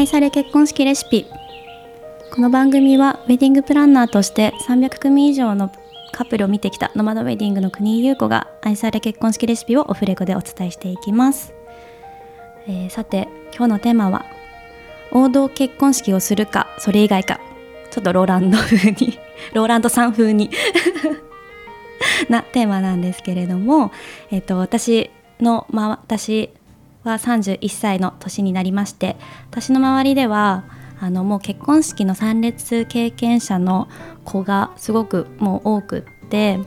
愛され結婚式レシピ。この番組はウェディングプランナーとして300組以上のカップルを見てきたノマドウェディングの国井優子が愛され結婚式レシピをオフレコでお伝えしていきます、えー、さて今日のテーマは王道結婚式をするかそれ以外か。ちょっとローランド風に ローランドさん風に なテーマなんですけれども、えっと、私の、ま、私は31歳の年になりまして私の周りではあのもう結婚式の参列経験者の子がすごくもう多くって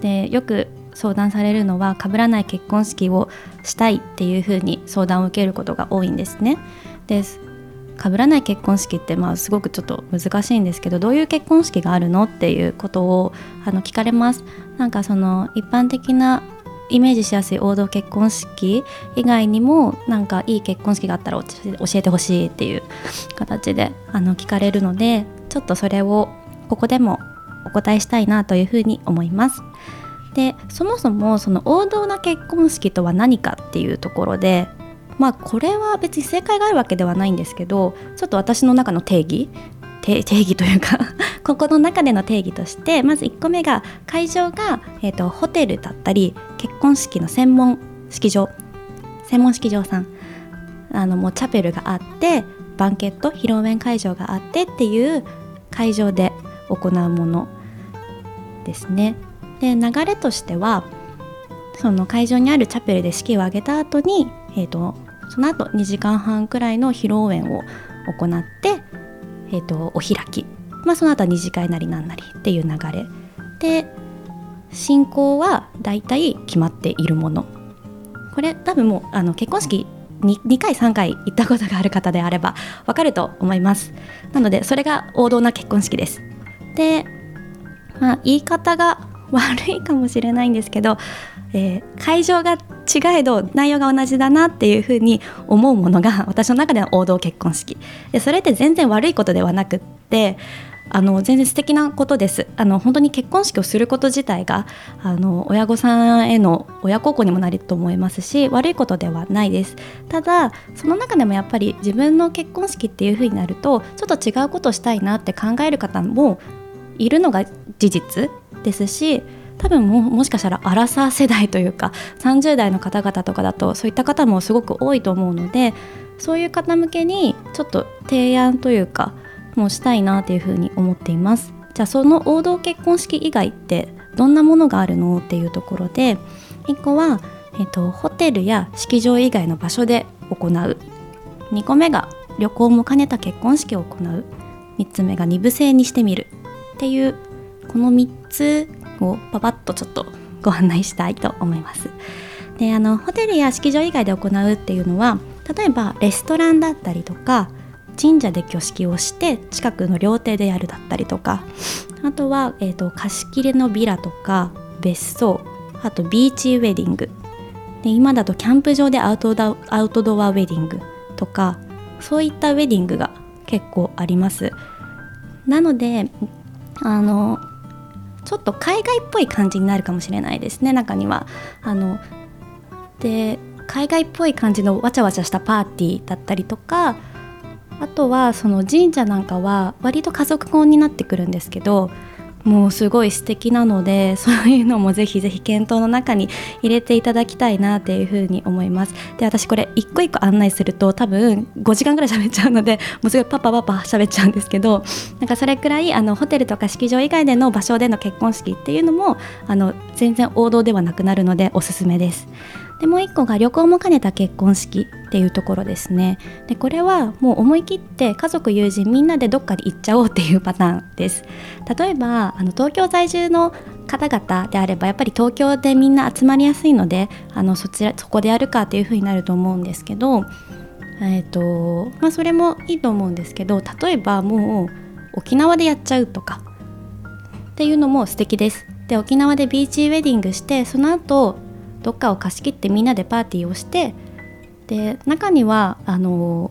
でよく相談されるのは被らない結婚式をしたいっていうふうに相談を受けることが多いんですね。です被らない結婚式ってまあすごくちょっと難しいんですけどどういう結婚式があるのっていうことをあの聞かれますなんかその一般的なイメージしやすい王道結婚式以外にもなんかいい結婚式があったら教えてほしいっていう形であの聞かれるのでちょっとそれをここでもお答えしたいなというふうに思います。でそもそもその王道な結婚式とは何かっていうところでまあこれは別に正解があるわけではないんですけどちょっと私の中の定義 定義というか ここの中での定義としてまず1個目が会場が、えーと、ホテルだったり結婚式の専門式場。専門式場さん。あのもうチャペルがあってバンケット披露宴会場があってっていう会場で行うものですね。で流れとしてはその会場にあるチャペルで式を挙げた後に、えーと、その後2時間半くらいの披露宴を行って、えーと、お開き、まあ、その後は二次会なりなんなりっていう流れ。で進行はだいたい決まっているもの。これ多分もうあの結婚式 2, 2回3回行ったことがある方であればわかると思います。なのでそれが王道な結婚式です。でまあ言い方が悪いかもしれないんですけど、えー、会場が違えど内容が同じだなっていうふうに思うものが私の中では王道結婚式。でそれって全然悪いことではなくってあの全然素敵なことです。あの本当に結婚式をすること自体があの親御さんへの親孝行にもなると思いますし悪いことではないです。ただその中でもやっぱり自分の結婚式っていうふうになるとちょっと違うことをしたいなって考える方もいるのが事実ですし多分ももしかしたらアラサー世代というか30代の方々とかだとそういった方もすごく多いと思うのでそういう方向けにちょっと提案というかもしたいなというふうに思っています。じゃあその王道結婚式以外ってどんなものがあるのっていうところで1個は、えーと、ホテルや式場以外の場所で行う。2個目が旅行も兼ねた結婚式を行う。3つ目が2部制にしてみるっていうこの3つをパパッとちょっとご案内したいと思います。であのホテルや式場以外で行うっていうのは例えばレストランだったりとか神社で挙式をして近くの料亭でやるだったりとか。あとは、えーと、貸し切りのビラとか別荘。あとビーチウェディング。で今だとキャンプ場でアウトドアウトドアウェディングとかそういったウェディングが結構あります。なのであのちょっと海外っぽい感じになるかもしれないですね中には。あので海外っぽい感じのわちゃわちゃしたパーティーだったりとかあとはその神社なんかは割と家族婚になってくるんですけどもうすごい素敵なので そういうのもぜひぜひ検討の中に入れていただきたいなっていうふうに思います。で私これ一個一個案内すると多分5時間ぐらい喋っちゃうので もうすごいパパパパ喋っちゃうんですけどなんかそれくらいあのホテルとか式場以外での場所での結婚式っていうのもあの全然王道ではなくなるのでおすすめです。でもう一個が旅行も兼ねた結婚式っていうところですね。でこれはもう思い切って家族友人みんなでどっかで行っちゃおうっていうパターンです。例えばあの東京在住の方々であればやっぱり東京でみんな集まりやすいのであのそちらそこでやるかっていうふうになると思うんですけどえーとまあ、それもいいと思うんですけど例えばもう沖縄でやっちゃうとかっていうのも素敵です。で沖縄でビーチウェディングしてその後どっかを貸し切ってみんなでパーティーをしてで中にはあの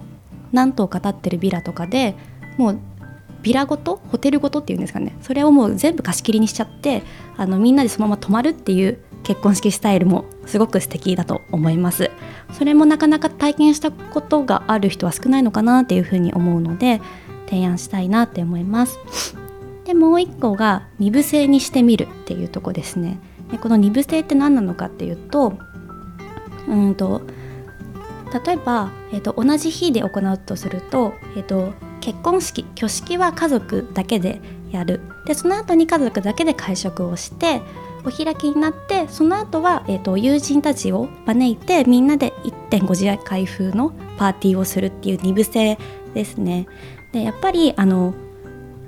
何棟か建ってるビラとかでもうビラごとホテルごとっていうんですかね。それをもう全部貸し切りにしちゃってあのみんなでそのまま泊まるっていう結婚式スタイルもすごく素敵だと思います。それもなかなか体験したことがある人は少ないのかなっていうふうに思うので提案したいなって思います。でもう一個が二部制にしてみるっていうとこですね。でこの二部制って何なのかっていうとうんと例えば、えーと、同じ日で行うとすると,、えーと結婚式挙式は家族だけでやるでその後に家族だけで会食をしてお開きになってその後は、えーと、友人たちを招いてみんなで1.5次開封のパーティーをするっていう二部制ですね。でやっぱりあの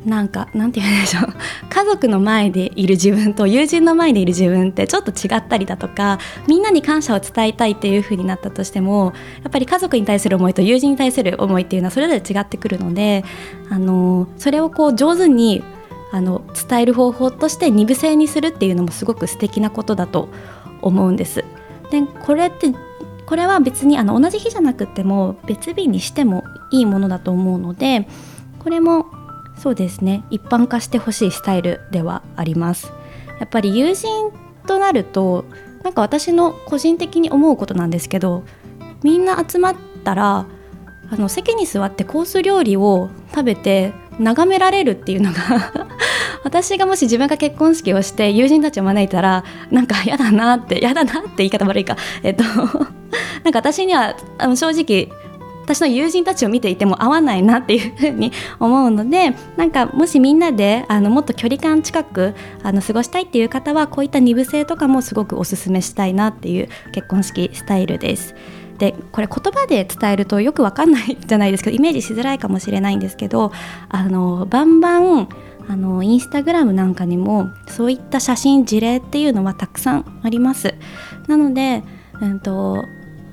なんかなんて言うんでしょう 家族の前でいる自分と友人の前でいる自分ってちょっと違ったりだとかみんなに感謝を伝えたいっていう風になったとしてもやっぱり家族に対する思いと友人に対する思いっていうのはそれぞれ違ってくるのであのそれをこう上手にあの伝える方法として二部制にするっていうのもすごく素敵なことだと思うんです。でこれってこれは別にあの同じ日じゃなくても別日にしてもいいものだと思うのでこれもそうですね。一般化してほしいスタイルではあります。やっぱり友人となるとなんか私の個人的に思うことなんですけどみんな集まったらあの席に座ってコース料理を食べて眺められるっていうのが 私がもし自分が結婚式をして友人たちを招いたらなんか嫌だなって嫌だなって言い方悪いか。えっと なんか私にはあの正直私の友人たちを見ていても合わないなっていうふうに思うのでなんかもしみんなであのもっと距離感近くあの過ごしたいっていう方はこういった二部制とかもすごくおすすめしたいなっていう結婚式スタイルです。でこれ言葉で伝えるとよくわかんないじゃないですけどイメージしづらいかもしれないんですけどあのバンバンあのインスタグラムなんかにもそういった写真事例っていうのはたくさんあります。なので、うんと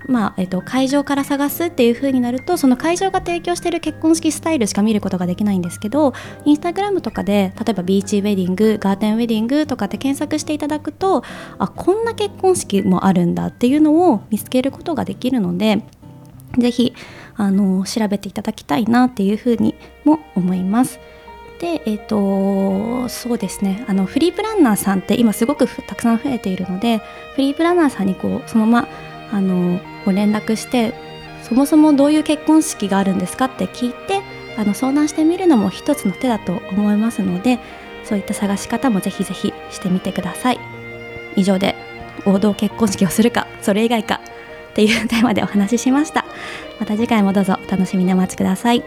まあえっと、会場から探すっていう風になるとその会場が提供している結婚式スタイルしか見ることができないんですけどインスタグラムとかで例えばビーチウェディングガーデンウェディングとかって検索していただくとあこんな結婚式もあるんだっていうのを見つけることができるので是非あの調べていただきたいなっていうふうにも思います。で、えーと、そうですねあのフリープランナーさんって今すごくたくさん増えているのでフリープランナーさんにこうそのままあのご連絡してそもそもどういう結婚式があるんですか？って聞いてあの相談してみるのも一つの手だと思いますのでそういった探し方もぜひぜひしてみてください。以上で王道結婚式をするかそれ以外かっていうテーマでお話ししました。また次回もどうぞお楽しみにお待ちください。